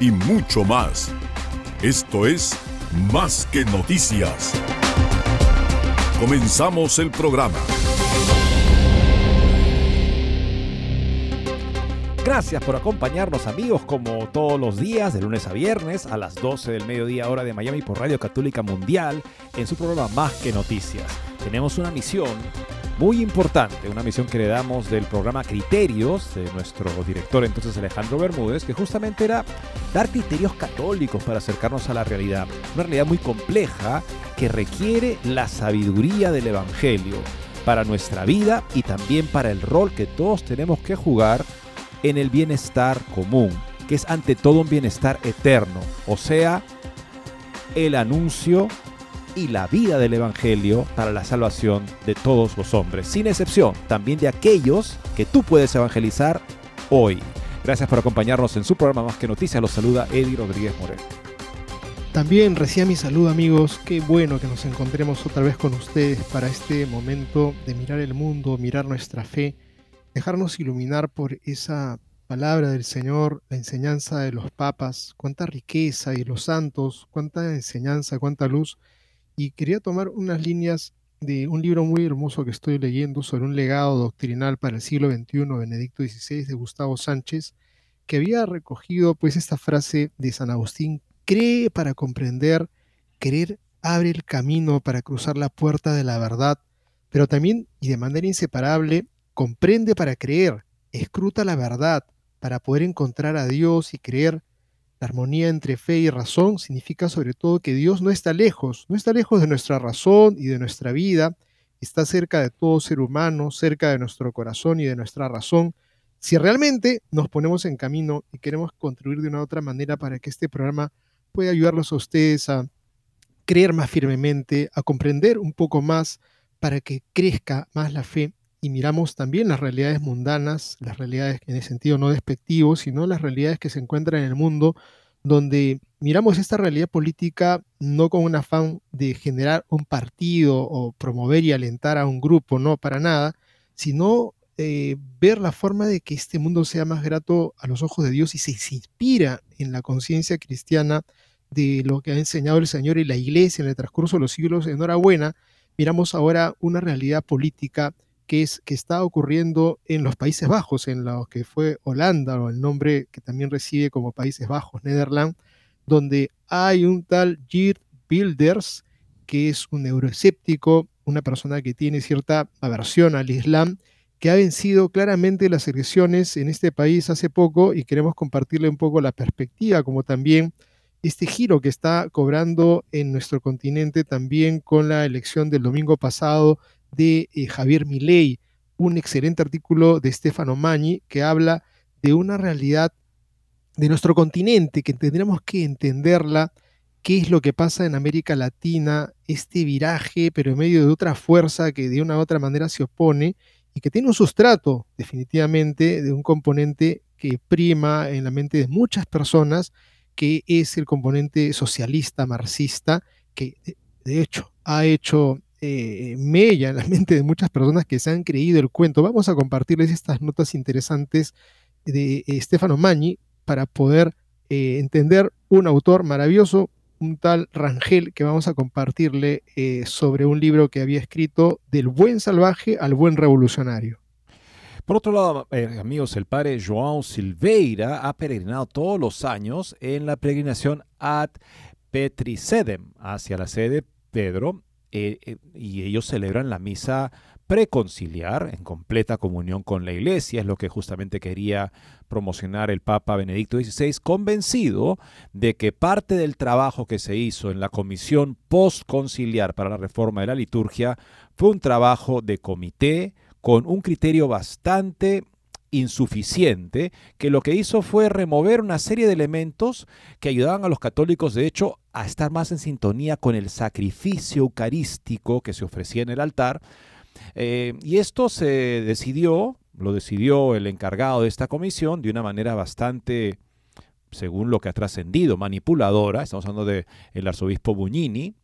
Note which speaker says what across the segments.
Speaker 1: y mucho más. Esto es Más que Noticias. Comenzamos el programa.
Speaker 2: Gracias por acompañarnos amigos como todos los días, de lunes a viernes, a las 12 del mediodía hora de Miami por Radio Católica Mundial, en su programa Más que Noticias. Tenemos una misión muy importante, una misión que le damos del programa Criterios de nuestro director entonces Alejandro Bermúdez, que justamente era dar criterios católicos para acercarnos a la realidad, una realidad muy compleja que requiere la sabiduría del Evangelio para nuestra vida y también para el rol que todos tenemos que jugar en el bienestar común, que es ante todo un bienestar eterno, o sea, el anuncio y la vida del Evangelio para la salvación de todos los hombres, sin excepción, también de aquellos que tú puedes evangelizar hoy. Gracias por acompañarnos en su programa Más que Noticias. Los saluda Eddie Rodríguez Moreno.
Speaker 3: También recién mi saludo amigos, qué bueno que nos encontremos otra vez con ustedes para este momento de mirar el mundo, mirar nuestra fe, dejarnos iluminar por esa palabra del Señor, la enseñanza de los papas, cuánta riqueza y los santos, cuánta enseñanza, cuánta luz. Y quería tomar unas líneas de un libro muy hermoso que estoy leyendo sobre un legado doctrinal para el siglo XXI, Benedicto XVI, de Gustavo Sánchez, que había recogido pues esta frase de San Agustín, cree para comprender, querer abre el camino para cruzar la puerta de la verdad, pero también y de manera inseparable comprende para creer, escruta la verdad para poder encontrar a Dios y creer. La armonía entre fe y razón significa sobre todo que Dios no está lejos, no está lejos de nuestra razón y de nuestra vida, está cerca de todo ser humano, cerca de nuestro corazón y de nuestra razón. Si realmente nos ponemos en camino y queremos contribuir de una otra manera para que este programa pueda ayudarlos a ustedes a creer más firmemente, a comprender un poco más para que crezca más la fe y miramos también las realidades mundanas, las realidades en el sentido no despectivo, sino las realidades que se encuentran en el mundo, donde miramos esta realidad política no con un afán de generar un partido o promover y alentar a un grupo, no, para nada, sino eh, ver la forma de que este mundo sea más grato a los ojos de Dios y se, se inspira en la conciencia cristiana de lo que ha enseñado el Señor y la Iglesia en el transcurso de los siglos. Enhorabuena, miramos ahora una realidad política que, es, que está ocurriendo en los Países Bajos, en lo que fue Holanda, o el nombre que también recibe como Países Bajos, Nederland, donde hay un tal Geert Wilders, que es un euroescéptico, una persona que tiene cierta aversión al Islam, que ha vencido claramente las elecciones en este país hace poco y queremos compartirle un poco la perspectiva, como también este giro que está cobrando en nuestro continente también con la elección del domingo pasado de eh, Javier Milei, un excelente artículo de Stefano Magni que habla de una realidad de nuestro continente que tendremos que entenderla, qué es lo que pasa en América Latina, este viraje, pero en medio de otra fuerza que de una u otra manera se opone y que tiene un sustrato definitivamente de un componente que prima en la mente de muchas personas, que es el componente socialista, marxista, que de hecho ha hecho eh, mella en la mente de muchas personas que se han creído el cuento. Vamos a compartirles estas notas interesantes de eh, Stefano Magni para poder eh, entender un autor maravilloso, un tal Rangel, que vamos a compartirle sobre un libro que había escrito Del buen salvaje al buen revolucionario.
Speaker 2: Por otro lado, eh, amigos, el padre João Silveira ha peregrinado todos los años en la peregrinación ad Petricedem hacia la sede Pedro eh, eh, y ellos celebran la misa preconciliar en completa comunión con la iglesia, es lo que justamente quería promocionar el Papa Benedicto XVI, convencido de que parte del trabajo que se hizo en la comisión postconciliar para la reforma de la liturgia fue un trabajo de comité con un criterio bastante insuficiente, que lo que hizo fue remover una serie de elementos que ayudaban a los católicos, de hecho, a estar más en sintonía con el sacrificio eucarístico que se ofrecía en el altar. Eh, y esto se decidió, lo decidió el encargado de esta comisión de una manera bastante, según lo que ha trascendido, manipuladora. Estamos hablando del el arzobispo Buñini,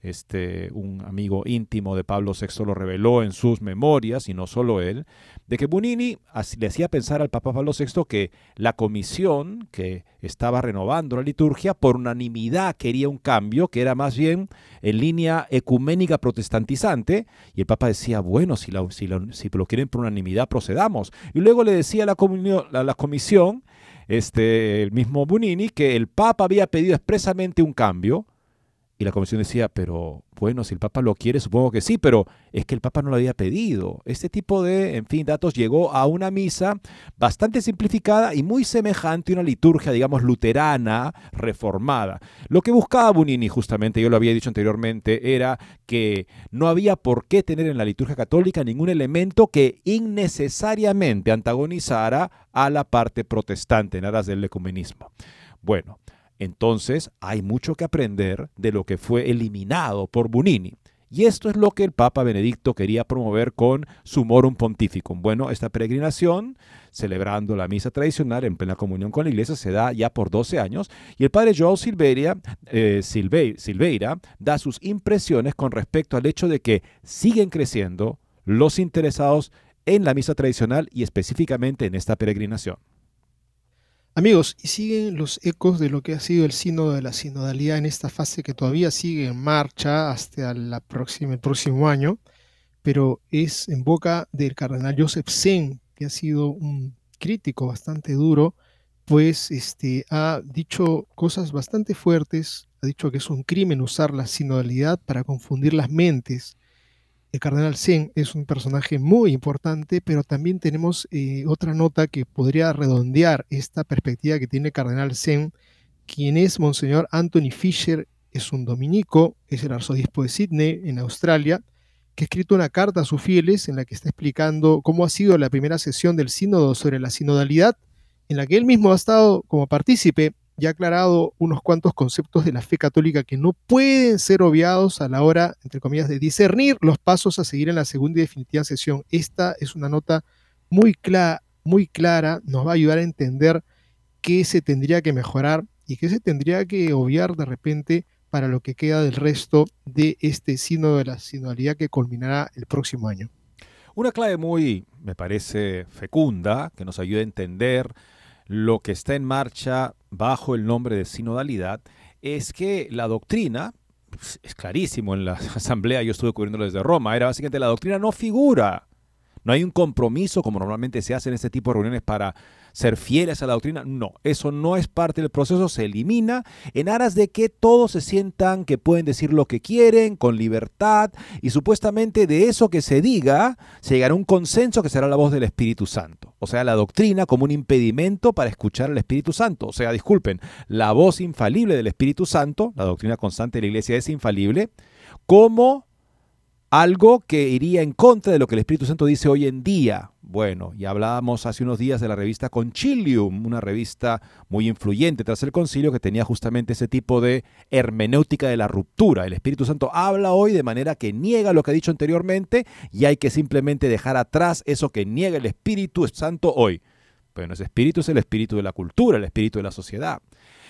Speaker 2: este, un amigo íntimo de Pablo VI lo reveló en sus memorias, y no solo él, de que Bunini le hacía pensar al Papa Pablo VI que la comisión que estaba renovando la liturgia por unanimidad quería un cambio, que era más bien en línea ecuménica protestantizante, y el Papa decía, bueno, si, si, lo quieren por unanimidad, procedamos. Y luego le decía a la, a la comisión, este, el mismo Bunini, que el Papa había pedido expresamente un cambio, y la comisión decía, pero bueno, si el Papa lo quiere, supongo que sí, pero es que el Papa no lo había pedido. Este tipo de, en fin, datos llegó a una misa bastante simplificada y muy semejante a una liturgia, digamos, luterana, reformada. Lo que buscaba Bunini, justamente, yo lo había dicho anteriormente, era que no había por qué tener en la liturgia católica ningún elemento que innecesariamente antagonizara a la parte protestante en aras del ecumenismo. Bueno, entonces hay mucho que aprender de lo que fue eliminado por Bunini. Y esto es lo que el Papa Benedicto quería promover con su Morum Pontificum. Bueno, esta peregrinación, celebrando la misa tradicional en plena comunión con la iglesia, se da ya por 12 años y el padre Joao Silveira, eh, Silveira da sus impresiones con respecto al hecho de que siguen creciendo los interesados en la misa tradicional y específicamente en esta peregrinación.
Speaker 3: Amigos, y siguen los ecos de lo que ha sido el sínodo de la sinodalidad en esta fase que todavía sigue en marcha hasta la próxima, el próximo año, pero es en boca del cardenal Joseph Sen, que ha sido un crítico bastante duro, pues este, ha dicho cosas bastante fuertes, ha dicho que es un crimen usar la sinodalidad para confundir las mentes el cardenal Zen es un personaje muy importante, pero también tenemos eh, otra nota que podría redondear esta perspectiva que tiene el cardenal Zen, quien es Monseñor Anthony Fisher, es un dominico, es el arzobispo de Sydney, en Australia, que ha escrito una carta a sus fieles en la que está explicando cómo ha sido la primera sesión del sínodo sobre la sinodalidad, en la que él mismo ha estado como partícipe ya aclarado unos cuantos conceptos de la fe católica que no pueden ser obviados a la hora, entre comillas, de discernir los pasos a seguir en la segunda y definitiva sesión. Esta es una nota muy, clara, muy clara, nos va a ayudar a entender qué se tendría que mejorar y qué se tendría que obviar de repente para lo que queda del resto de este sínodo de la sinodalidad que culminará el próximo año.
Speaker 2: Una clave muy, me parece, fecunda, que nos ayuda a entender lo que está en marcha bajo el nombre de sinodalidad es que la doctrina, pues, es clarísimo en la asamblea, yo estuve cubriéndolo desde Roma, era básicamente la doctrina no figura. No hay un compromiso como normalmente se hace en este tipo de reuniones para ser fieles a la doctrina. No, eso no es parte del proceso, se elimina en aras de que todos se sientan que pueden decir lo que quieren con libertad y supuestamente de eso que se diga se llegará un consenso que será la voz del Espíritu Santo. O sea, la doctrina como un impedimento para escuchar al Espíritu Santo. O sea, disculpen, la voz infalible del Espíritu Santo, la doctrina constante de la Iglesia es infalible, como algo que iría en contra de lo que el Espíritu Santo dice hoy en día. Bueno, ya hablábamos hace unos días de la revista Concilium, una revista muy influyente tras el concilio que tenía justamente ese tipo de hermenéutica de la ruptura. El Espíritu Santo habla hoy de manera que niega lo que ha dicho anteriormente y hay que simplemente dejar atrás eso que niega el Espíritu Santo hoy. Bueno, ese espíritu es el espíritu de la cultura, el espíritu de la sociedad.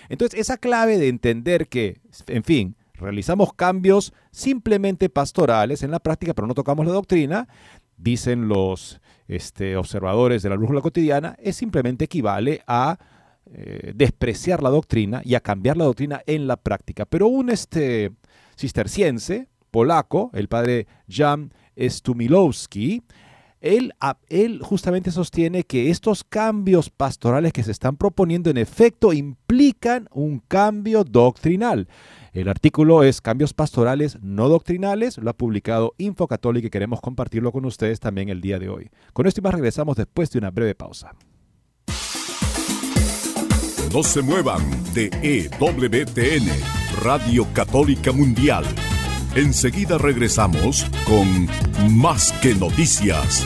Speaker 2: Entonces, esa clave de entender que, en fin, realizamos cambios simplemente pastorales en la práctica, pero no tocamos la doctrina, dicen los este, observadores de la brújula cotidiana, es simplemente equivale a eh, despreciar la doctrina y a cambiar la doctrina en la práctica. Pero un este, cisterciense polaco, el padre Jan Stumilowski, Él, él, justamente sostiene que estos cambios pastorales que se están proponiendo en efecto implican un cambio doctrinal. El artículo es Cambios pastorales no doctrinales, lo ha publicado Infocatólica y queremos compartirlo con ustedes también el día de hoy. Con esto y más regresamos después de una breve pausa.
Speaker 1: No se muevan de EWTN, Radio Católica Mundial. Enseguida regresamos con Más que Noticias.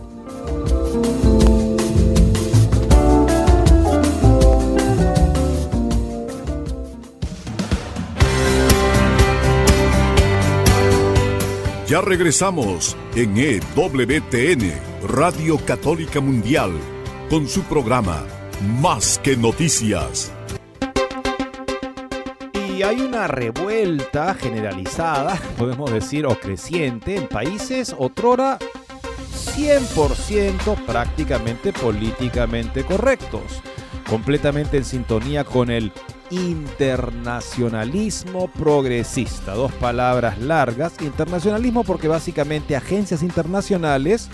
Speaker 1: Ya regresamos en EWTN, Radio Católica Mundial, con su programa Más que Noticias.
Speaker 2: Y hay una revuelta generalizada, podemos decir, o creciente en países otrora 100% prácticamente políticamente correctos, completamente en sintonía con el internacionalismo progresista. Dos palabras largas. Internacionalismo porque básicamente agencias internacionales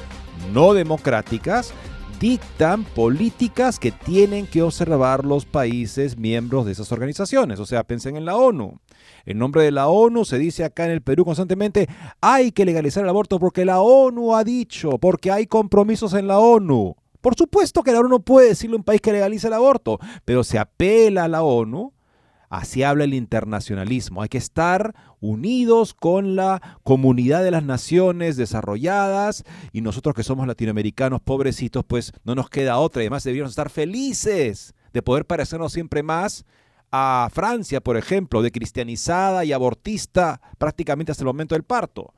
Speaker 2: no democráticas dictan políticas que tienen que observar los países miembros de esas organizaciones. O sea, pensen en la ONU. En nombre de la ONU se dice acá en el Perú constantemente, hay que legalizar el aborto porque la ONU ha dicho, porque hay compromisos en la ONU. Por supuesto que la ONU no puede decirle a un país que legalice el aborto, pero se apela a la ONU. Así habla el internacionalismo. Hay que estar unidos con la comunidad de las naciones desarrolladas y nosotros que somos latinoamericanos pobrecitos, pues no nos queda otra. Y además deberíamos estar felices de poder parecernos siempre más a Francia, por ejemplo, de cristianizada y abortista prácticamente hasta el momento del parto.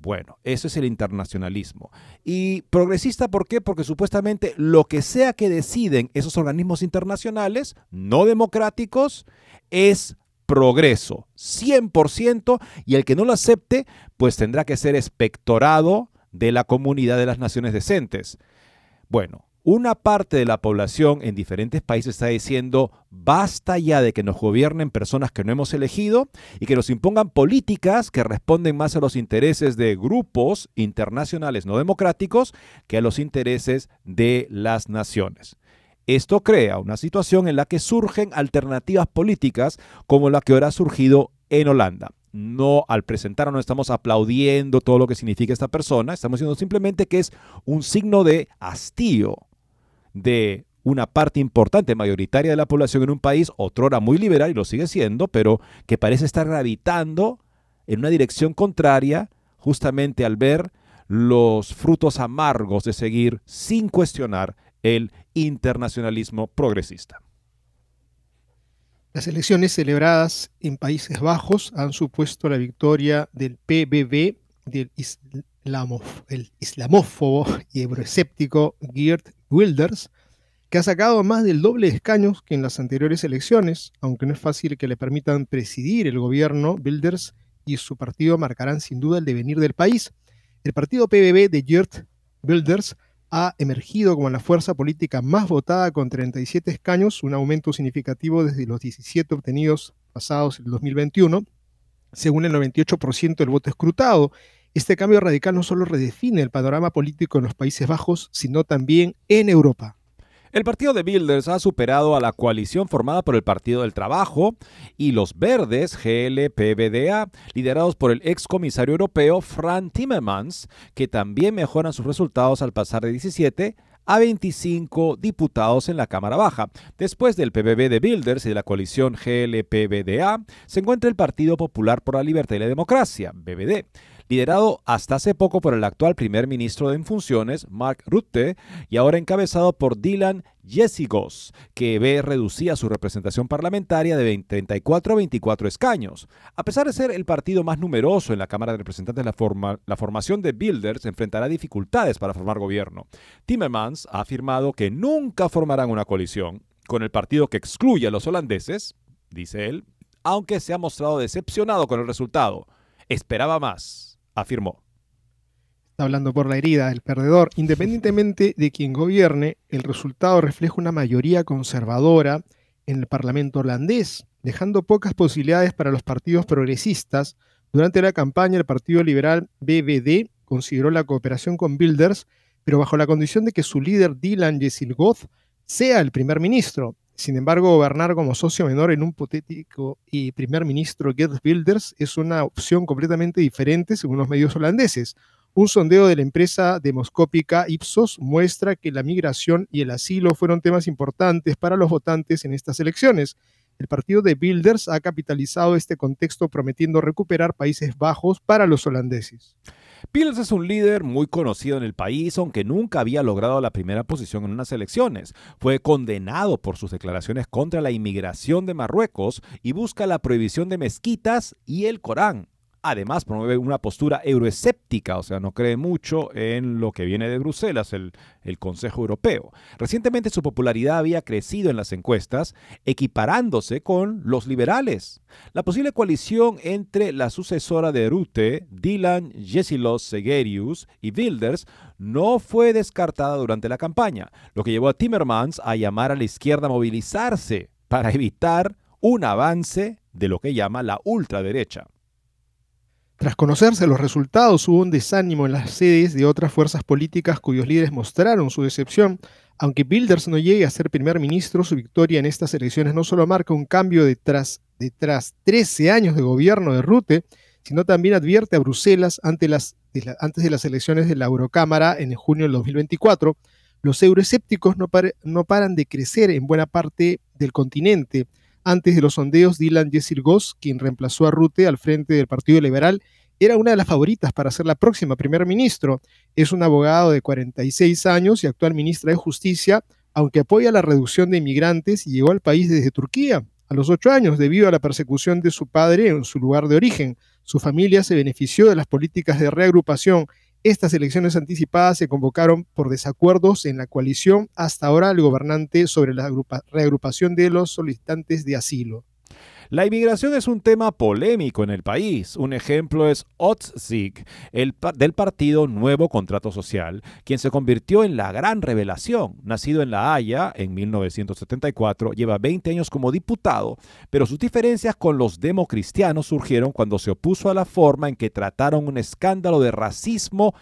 Speaker 2: Bueno, eso es el internacionalismo. Y progresista, ¿por qué? Porque supuestamente lo que sea que deciden esos organismos internacionales, no democráticos, es progreso, 100%, y el que no lo acepte, pues tendrá que ser espectorado de la comunidad de las naciones decentes. Bueno, una parte de la población en diferentes países está diciendo, basta ya de que nos gobiernen personas que no hemos elegido y que nos impongan políticas que responden más a los intereses de grupos internacionales no democráticos que a los intereses de las naciones. Esto crea una situación en la que surgen alternativas políticas como la que ahora ha surgido en Holanda no al presentar no estamos aplaudiendo todo lo que significa esta persona, estamos diciendo simplemente que es un signo de hastío de una parte importante, mayoritaria de la población en un país, otrora muy liberal y lo sigue siendo, pero que parece estar gravitando en una dirección contraria justamente al ver los frutos amargos de seguir sin cuestionar el internacionalismo progresista.
Speaker 3: Las elecciones celebradas en Países Bajos han supuesto la victoria del PBB, del el islamófobo y euroescéptico Geert Wilders, que ha sacado más del doble de escaños que en las anteriores elecciones, aunque no es fácil que le permitan presidir el gobierno, Wilders y su partido marcarán sin duda el devenir del país. El partido PBB de Geert Wilders ha emergido como la fuerza política más votada con 37 escaños, un aumento significativo desde los 17 obtenidos pasados el 2021, según el 98% del voto escrutado, este cambio radical no solo redefine el panorama político en los Países Bajos, sino también en Europa.
Speaker 2: El partido de Builders ha superado a la coalición formada por el Partido del Trabajo y los Verdes, GLPBDA, liderados por el ex comisario europeo Frank Timmermans, que también mejoran sus resultados al pasar de 17 a 25 diputados en la Cámara Baja. Después del PBB de Builders y de la coalición GLPBDA, se encuentra el Partido Popular por la Libertad y la Democracia, BBD, liderado hasta hace poco por el actual primer ministro en funciones, Mark Rutte, y ahora encabezado por Dylan Yesigos, que ve reducida su representación parlamentaria de 34 a 24 escaños. A pesar de ser el partido más numeroso en la Cámara de Representantes, la, la formación de Builders enfrentará dificultades para formar gobierno. Timmermans ha afirmado que nunca formarán una coalición con el partido que excluye a los holandeses, dice él, aunque se ha mostrado decepcionado con el resultado. Esperaba más afirmó.
Speaker 3: Está hablando por la herida del perdedor. Independientemente de quien gobierne, el resultado refleja una mayoría conservadora en el Parlamento holandés, dejando pocas posibilidades para los partidos progresistas. Durante la campaña, el Partido Liberal BBD consideró la cooperación con Bilders, pero bajo la condición de que su líder Dylan Jessilgoth sea el primer ministro. Sin embargo, gobernar como socio menor en un hipotético y primer ministro Gert Wilders es una opción completamente diferente según los medios holandeses. Un sondeo de la empresa demoscópica Ipsos muestra que la migración y el asilo fueron temas importantes para los votantes en estas elecciones. El partido de Wilders ha capitalizado este contexto prometiendo recuperar Países Bajos para los holandeses.
Speaker 2: Pils es un líder muy conocido en el país, aunque nunca había logrado la primera posición en unas elecciones. Fue condenado por sus declaraciones contra la inmigración de Marruecos y busca la prohibición de mezquitas y el Corán. Además, promueve una postura euroescéptica, o sea, no cree mucho en lo que viene de Bruselas, el, Consejo Europeo. Recientemente su popularidad había crecido en las encuestas, equiparándose con los liberales. La posible coalición entre la sucesora de Rute, Dylan Jesilos Segerius y Wilders no fue descartada durante la campaña, lo que llevó a Timmermans a llamar a la izquierda a movilizarse para evitar un avance de lo que llama la ultraderecha.
Speaker 3: Tras conocerse los resultados, hubo un desánimo en las sedes de otras fuerzas políticas cuyos líderes mostraron su decepción. Aunque Bilders no llegue a ser primer ministro, su victoria en estas elecciones no solo marca un cambio de tras, 13 años de gobierno de Rute, sino también advierte a Bruselas las, antes de las elecciones de la Eurocámara en junio del 2024. Los euroescépticos no, no paran de crecer en buena parte del continente. Antes de los sondeos, Dylan Jessir Goss, quien reemplazó a Rute al frente del Partido Liberal, era una de las favoritas para ser la próxima primer ministro. Es un abogado de 46 años y actual ministra de Justicia, aunque apoya la reducción de inmigrantes y llegó al país desde Turquía a los ocho años debido a la persecución de su padre en su lugar de origen. Su familia se benefició de las políticas de reagrupación estas elecciones anticipadas se convocaron por desacuerdos en la coalición hasta ahora el gobernante sobre la reagrupación de los solicitantes de asilo.
Speaker 2: La inmigración es un tema polémico en el país. Un ejemplo es Otzig, el del partido Nuevo Contrato Social, quien se convirtió en la gran revelación. Nacido en La Haya en 1974, lleva 20 años como diputado, pero sus diferencias con los democristianos surgieron cuando se opuso a la forma en que trataron un escándalo de racismo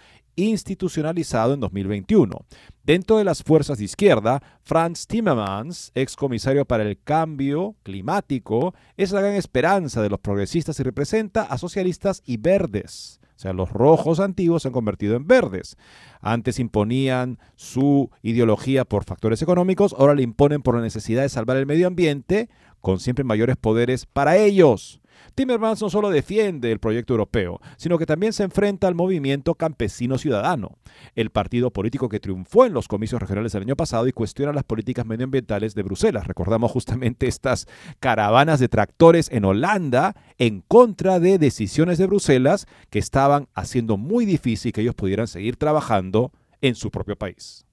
Speaker 2: institucionalizado en 2021. Dentro de las fuerzas de izquierda, Franz Timmermans, ex comisario para el cambio climático, es la gran esperanza de los progresistas y representa a socialistas y verdes. O sea, los rojos antiguos se han convertido en verdes. Antes imponían su ideología por factores económicos, ahora le imponen por la necesidad de salvar el medio ambiente, con siempre mayores poderes para ellos. Timmermans no solo defiende el proyecto europeo, sino que también se enfrenta al movimiento campesino ciudadano, el partido político que triunfó en los comicios regionales del año pasado y cuestiona las políticas medioambientales de Bruselas. Recordamos justamente estas caravanas de tractores en Holanda en contra de decisiones de Bruselas que estaban haciendo muy difícil que ellos pudieran seguir trabajando en su propio país.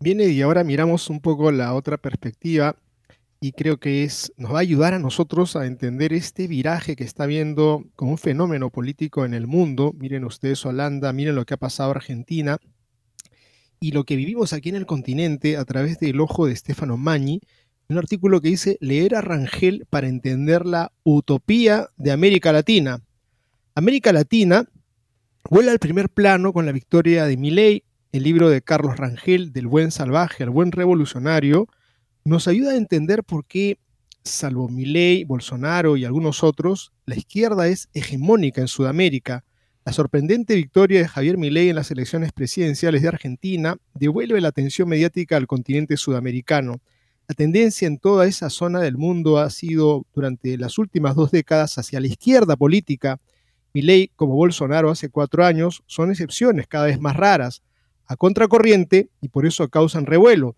Speaker 3: Viene y ahora miramos un poco la otra perspectiva y creo que es, nos va a ayudar a nosotros a entender este viraje que está viendo como un fenómeno político en el mundo. Miren ustedes Holanda, miren lo que ha pasado Argentina y lo que vivimos aquí en el continente a través del ojo de Stefano Magni, un artículo que dice leer a Rangel para entender la utopía de América Latina. América Latina vuela al primer plano con la victoria de Milei el libro de Carlos Rangel, Del buen salvaje al buen revolucionario, nos ayuda a entender por qué, salvo Milei, Bolsonaro y algunos otros, la izquierda es hegemónica en Sudamérica. La sorprendente victoria de Javier Milei en las elecciones presidenciales de Argentina devuelve la atención mediática al continente sudamericano. La tendencia en toda esa zona del mundo ha sido durante las últimas dos décadas hacia la izquierda política. Milei, como Bolsonaro hace cuatro años, son excepciones cada vez más raras a contracorriente y por eso causan revuelo.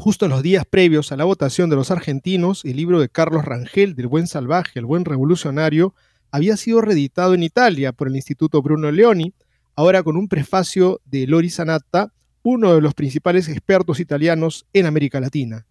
Speaker 3: Justo en los días previos a la votación de los argentinos, el libro de Carlos Rangel, del buen salvaje, el buen revolucionario, había sido reeditado en Italia por el Instituto Bruno Leoni, ahora con un prefacio de Lori Sanatta, uno de los principales expertos italianos en América Latina.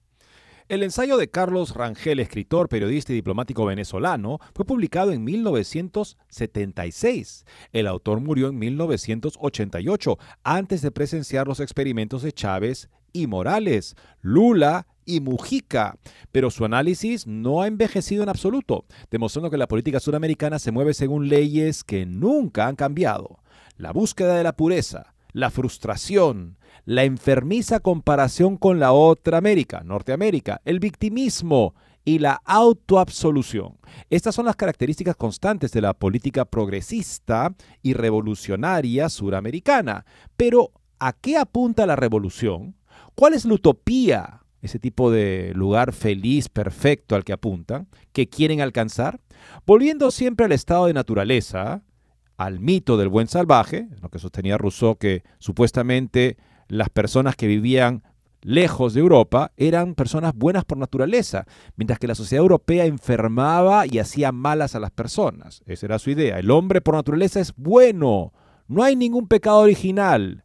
Speaker 2: El ensayo de Carlos Rangel, escritor, periodista y diplomático venezolano, fue publicado en 1976. El autor murió en 1988, antes de presenciar los experimentos de Chávez y Morales, Lula y Mujica. Pero su análisis no ha envejecido en absoluto, demostrando que la política suramericana se mueve según leyes que nunca han cambiado. La búsqueda de la pureza, la frustración, la enfermiza comparación con la otra América, Norteamérica, el victimismo y la autoabsolución. Estas son las características constantes de la política progresista y revolucionaria suramericana. Pero, ¿a qué apunta la revolución? ¿Cuál es la utopía, ese tipo de lugar feliz, perfecto al que apuntan, que quieren alcanzar? Volviendo siempre al estado de naturaleza, al mito del buen salvaje, lo que sostenía Rousseau, que supuestamente las personas que vivían lejos de Europa eran personas buenas por naturaleza, mientras que la sociedad europea enfermaba y hacía malas a las personas. Esa era su idea. El hombre por naturaleza es bueno. No hay ningún pecado original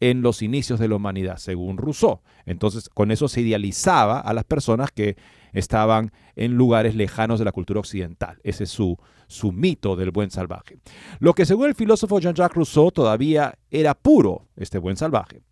Speaker 2: en los inicios de la humanidad, según Rousseau. Entonces, con eso se idealizaba a las personas que estaban en lugares lejanos de la cultura occidental. Ese es su, su mito del buen salvaje. Lo que según el filósofo Jean-Jacques Rousseau todavía era puro, este buen salvaje,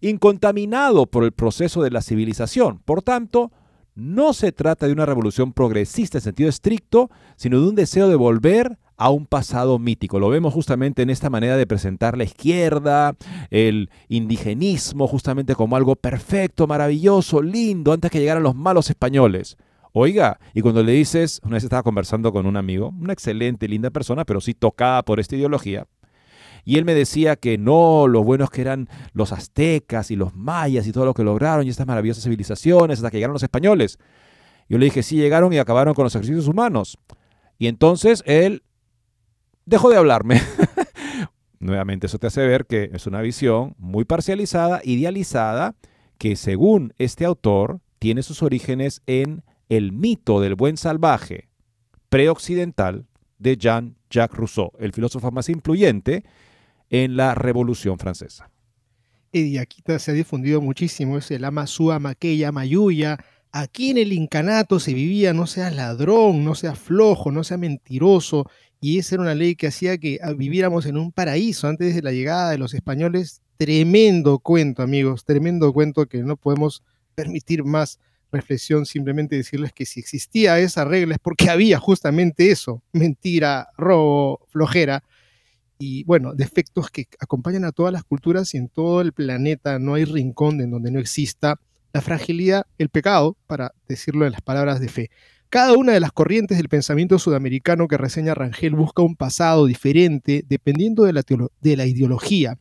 Speaker 2: incontaminado por el proceso de la civilización. Por tanto, no se trata de una revolución progresista en sentido estricto, sino de un deseo de volver a un pasado mítico. Lo vemos justamente en esta manera de presentar la izquierda, el indigenismo, justamente como algo perfecto, maravilloso, lindo, antes que llegaran los malos españoles. Oiga, y cuando le dices, una vez estaba conversando con un amigo, una excelente, linda persona, pero sí tocada por esta ideología, y él me decía que no, lo buenos que eran los aztecas y los mayas y todo lo que lograron y estas maravillosas civilizaciones hasta que llegaron los españoles. Yo le dije, sí, llegaron y acabaron con los ejercicios humanos. Y entonces él dejó de hablarme. Nuevamente, eso te hace ver que es una visión muy parcializada, idealizada, que según este autor tiene sus orígenes en el mito del buen salvaje preoccidental de Jean-Jacques Rousseau, el filósofo más influyente en la Revolución Francesa.
Speaker 3: Y aquí se ha difundido muchísimo ese lama sua maqueya mayuya. Aquí en el incanato se vivía no seas ladrón, no seas flojo, no seas mentiroso, y esa era una ley que hacía que ah, viviéramos en un paraíso antes de la llegada de los españoles. Tremendo cuento, amigos, tremendo cuento que no podemos permitir más reflexión, simplemente decirles que si existía esa regla es porque había justamente eso, mentira, robo, flojera, y bueno, defectos que acompañan a todas las culturas y en todo el planeta no hay rincón en donde no exista la fragilidad, el pecado, para decirlo en las palabras de fe. Cada una de las corrientes del pensamiento sudamericano que reseña Rangel busca un pasado diferente dependiendo de la, de la ideología.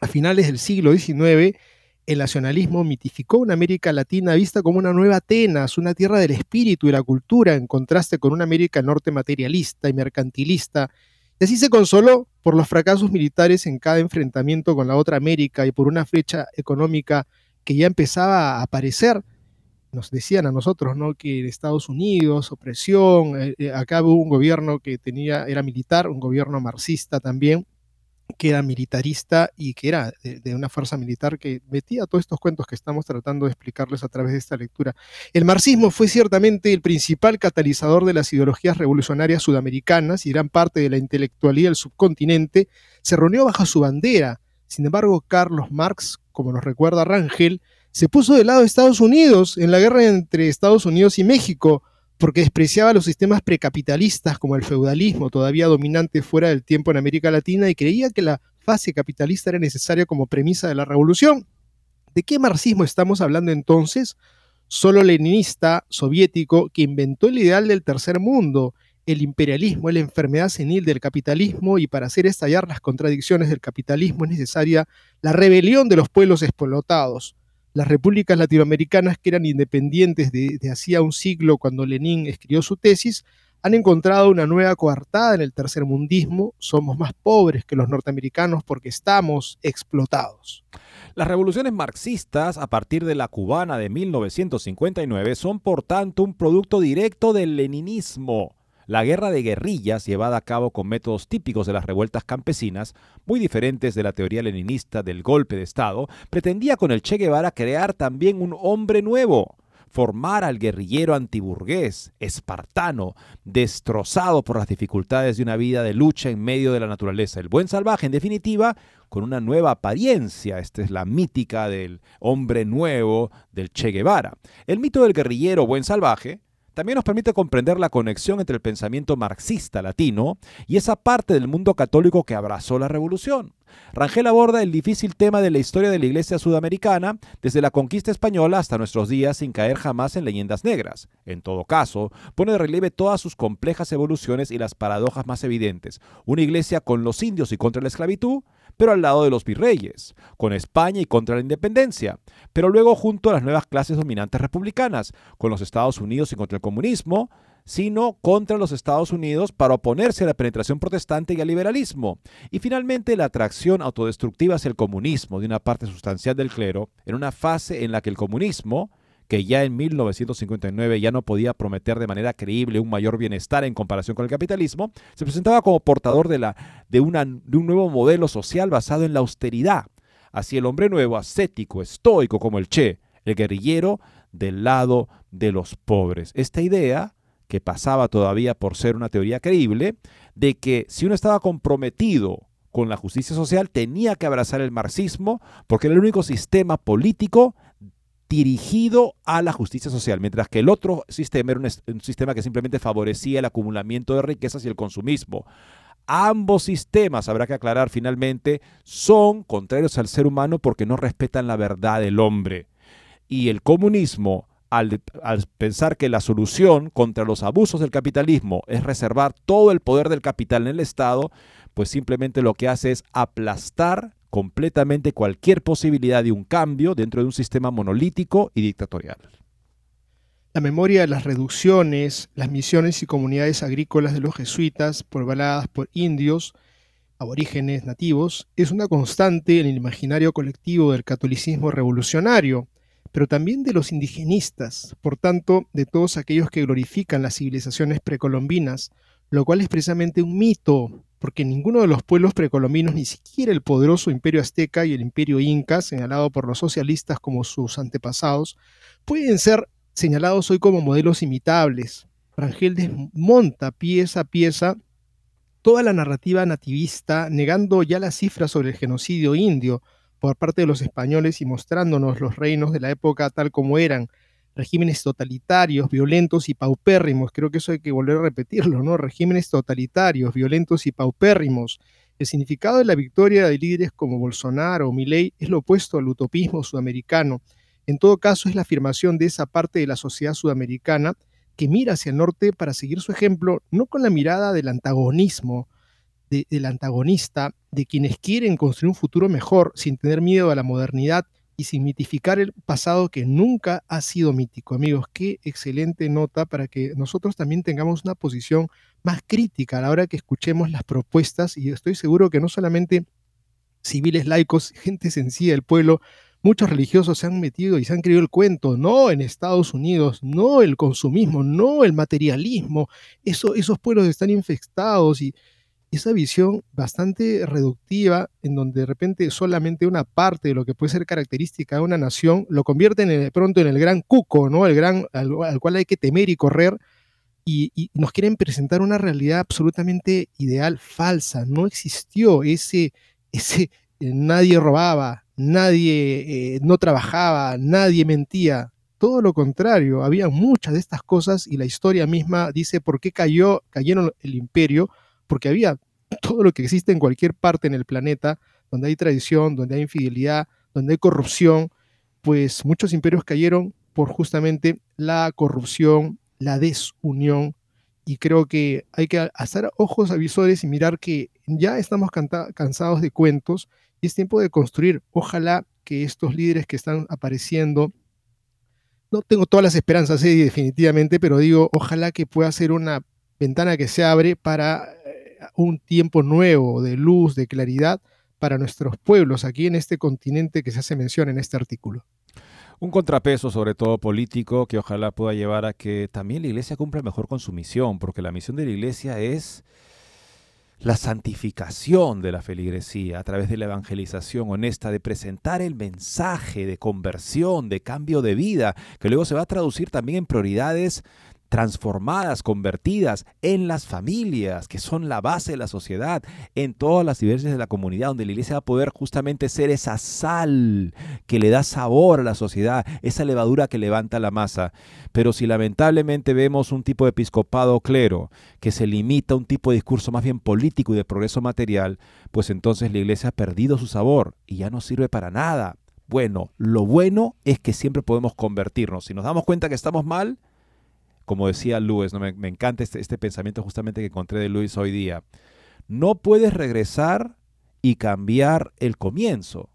Speaker 3: A finales del siglo XIX, el nacionalismo mitificó una América Latina vista como una nueva Atenas, una tierra del espíritu y la cultura, en contraste con una América Norte materialista y mercantilista. Y así se consoló por los fracasos militares en cada enfrentamiento con la otra América y por una flecha económica que ya empezaba a aparecer nos decían a nosotros, ¿no? Que en Estados Unidos, opresión, eh, eh, acá hubo un gobierno que tenía, era militar, un gobierno marxista también, que era militarista y que era de, una fuerza militar que metía todos estos cuentos que estamos tratando de explicarles a través de esta lectura. El marxismo fue ciertamente el principal catalizador de las ideologías revolucionarias sudamericanas y gran parte de la intelectualidad del subcontinente se reunió bajo su bandera. Sin embargo, Carlos Marx, como nos recuerda Rangel, se puso del lado de Estados Unidos en la guerra entre Estados Unidos y México, porque despreciaba los sistemas precapitalistas como el feudalismo todavía dominante fuera del tiempo en América Latina y creía que la fase capitalista era necesaria como premisa de la revolución. ¿De qué marxismo estamos hablando entonces? Solo leninista soviético que inventó el ideal del tercer mundo, el imperialismo la enfermedad senil del capitalismo y para hacer estallar las contradicciones del capitalismo es necesaria la rebelión de los pueblos explotados. Las repúblicas latinoamericanas que eran independientes de, hacía un siglo cuando Lenin escribió su tesis, han encontrado una nueva coartada en el tercermundismo. Somos más pobres que los norteamericanos porque estamos explotados.
Speaker 2: Las revoluciones marxistas a partir de la cubana de 1959 son por tanto un producto directo del leninismo. La guerra de guerrillas, llevada a cabo con métodos típicos de las revueltas campesinas, muy diferentes de la teoría leninista del golpe de Estado, pretendía con el Che Guevara crear también un hombre nuevo, formar al guerrillero antiburgués, espartano, destrozado por las dificultades de una vida de lucha en medio de la naturaleza. El buen salvaje, en definitiva, con una nueva apariencia. Esta es la mítica del hombre nuevo del Che Guevara. El mito del guerrillero buen salvaje también nos permite comprender la conexión entre el pensamiento marxista latino y esa parte del mundo católico que abrazó la revolución. Rangel aborda el difícil tema de la historia de la Iglesia sudamericana desde la conquista española hasta nuestros días sin caer jamás en leyendas negras. En todo caso, pone de relieve todas sus complejas evoluciones y las paradojas más evidentes. Una iglesia con los indios y contra la esclavitud, pero al lado de los virreyes, con España y contra la independencia, pero luego junto a las nuevas clases dominantes republicanas, con los Estados Unidos y contra el comunismo, sino contra los Estados Unidos para oponerse a la penetración protestante y al liberalismo. Y finalmente la atracción autodestructiva hacia el comunismo de una parte sustancial del clero, en una fase en la que el comunismo, que ya en 1959 ya no podía prometer de manera creíble un mayor bienestar en comparación con el capitalismo, se presentaba como portador de, la, de, de un nuevo modelo social basado en la austeridad. Así el hombre nuevo, ascético, estoico como el Che, el guerrillero del lado de los pobres. Esta idea que pasaba todavía por ser una teoría creíble, de que si uno estaba comprometido con la justicia social, tenía que abrazar el marxismo porque era el único sistema político dirigido a la justicia social, mientras que el otro sistema era un, sistema que simplemente favorecía el acumulamiento de riquezas y el consumismo. Ambos sistemas, habrá que aclarar finalmente, son contrarios al ser humano porque no respetan la verdad del hombre. Y el comunismo, al, pensar que la solución contra los abusos del capitalismo es reservar todo el poder del capital en el Estado, pues simplemente lo que hace es aplastar completamente cualquier posibilidad de un cambio dentro de un sistema monolítico y dictatorial.
Speaker 3: La memoria de las reducciones, las misiones y comunidades agrícolas de los jesuitas, pobladas por indios, aborígenes nativos, es una constante en el imaginario colectivo del catolicismo revolucionario, pero también de los indigenistas, por tanto, de todos aquellos que glorifican las civilizaciones precolombinas, lo cual es precisamente un mito porque ninguno de los pueblos precolombinos, ni siquiera el poderoso imperio azteca y el imperio inca, señalado por los socialistas como sus antepasados, pueden ser señalados hoy como modelos imitables. Rangel desmonta pieza a pieza toda la narrativa nativista, negando ya las cifras sobre el genocidio indio por parte de los españoles y mostrándonos los reinos de la época tal como eran, regímenes totalitarios, violentos y paupérrimos. Creo que eso hay que volver a repetirlo, ¿no? Regímenes totalitarios, violentos y paupérrimos. El significado de la victoria de líderes como Bolsonaro o Milei es lo opuesto al utopismo sudamericano. En todo caso, es la afirmación de esa parte de la sociedad sudamericana que mira hacia el norte para seguir su ejemplo, no con la mirada del antagonismo, del antagonista, de quienes quieren construir un futuro mejor sin tener miedo a la modernidad, y sin mitificar el pasado que nunca ha sido mítico. Amigos, qué excelente nota para que nosotros también tengamos una posición más crítica a la hora que escuchemos las propuestas. Y estoy seguro que no solamente civiles laicos, gente sencilla del pueblo, muchos religiosos se han metido y se han creído el cuento, no en Estados Unidos, no el consumismo, no el materialismo, eso, esos pueblos están infectados y esa visión bastante reductiva, en donde de repente solamente una parte de lo que puede ser característica de una nación lo convierte de pronto en el gran cuco, ¿no? El gran al, cual hay que temer y correr, y, nos quieren presentar una realidad absolutamente ideal, falsa. No existió ese, ese eh, nadie robaba, nadie eh, no trabajaba, nadie mentía. Todo lo contrario, había muchas de estas cosas y la historia misma dice por qué cayó, cayeron el imperio porque había todo lo que existe en cualquier parte en el planeta, donde hay traición, donde hay infidelidad, donde hay corrupción, pues muchos imperios cayeron por justamente la corrupción, la desunión, y creo que hay que hacer ojos avisores y mirar que ya estamos cansados de cuentos y es tiempo de construir. Ojalá que estos líderes que están apareciendo, no tengo todas las esperanzas definitivamente, pero digo, ojalá que pueda ser una ventana que se abre para un tiempo nuevo de luz, de claridad para nuestros pueblos aquí en este continente que se hace mención en este artículo.
Speaker 2: Un contrapeso, sobre todo político, que ojalá pueda llevar a que también la iglesia cumpla mejor con su misión, porque la misión de la iglesia es la santificación de la feligresía a través de la evangelización honesta, de presentar el mensaje de conversión, de cambio de vida, que luego se va a traducir también en prioridades transformadas, convertidas en las familias, que son la base de la sociedad, en todas las iglesias de la comunidad, donde la iglesia va a poder justamente ser esa sal que le da sabor a la sociedad, esa levadura que levanta la masa. Pero si lamentablemente vemos un tipo de episcopado clero que se limita a un tipo de discurso más bien político y de progreso material, pues entonces la iglesia ha perdido su sabor y ya no sirve para nada. Bueno, lo bueno es que siempre podemos convertirnos. Si nos damos cuenta que estamos mal, como decía Luis, ¿no? me, encanta este, este, pensamiento justamente que encontré de Luis hoy día. No puedes regresar y cambiar el comienzo,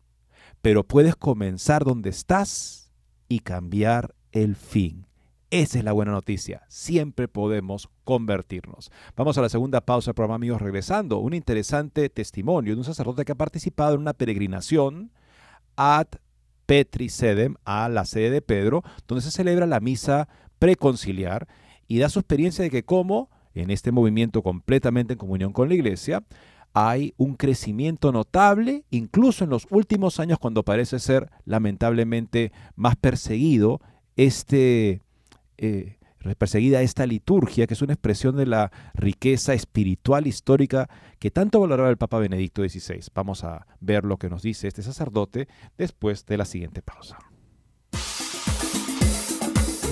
Speaker 2: pero puedes comenzar donde estás y cambiar el fin. Esa es la buena noticia. Siempre podemos convertirnos. Vamos a la segunda pausa del programa, amigos, regresando. Un interesante testimonio de un sacerdote que ha participado en una peregrinación ad Petri Sedem, a la sede de Pedro, donde se celebra la misa preconciliar y da su experiencia de que como en este movimiento completamente en comunión con la iglesia, hay un crecimiento notable, incluso en los últimos años cuando parece ser lamentablemente más perseguido este... Eh, perseguida esta liturgia, que es una expresión de la riqueza espiritual histórica que tanto valoraba el Papa Benedicto XVI. Vamos a ver lo que nos dice este sacerdote después de la siguiente pausa.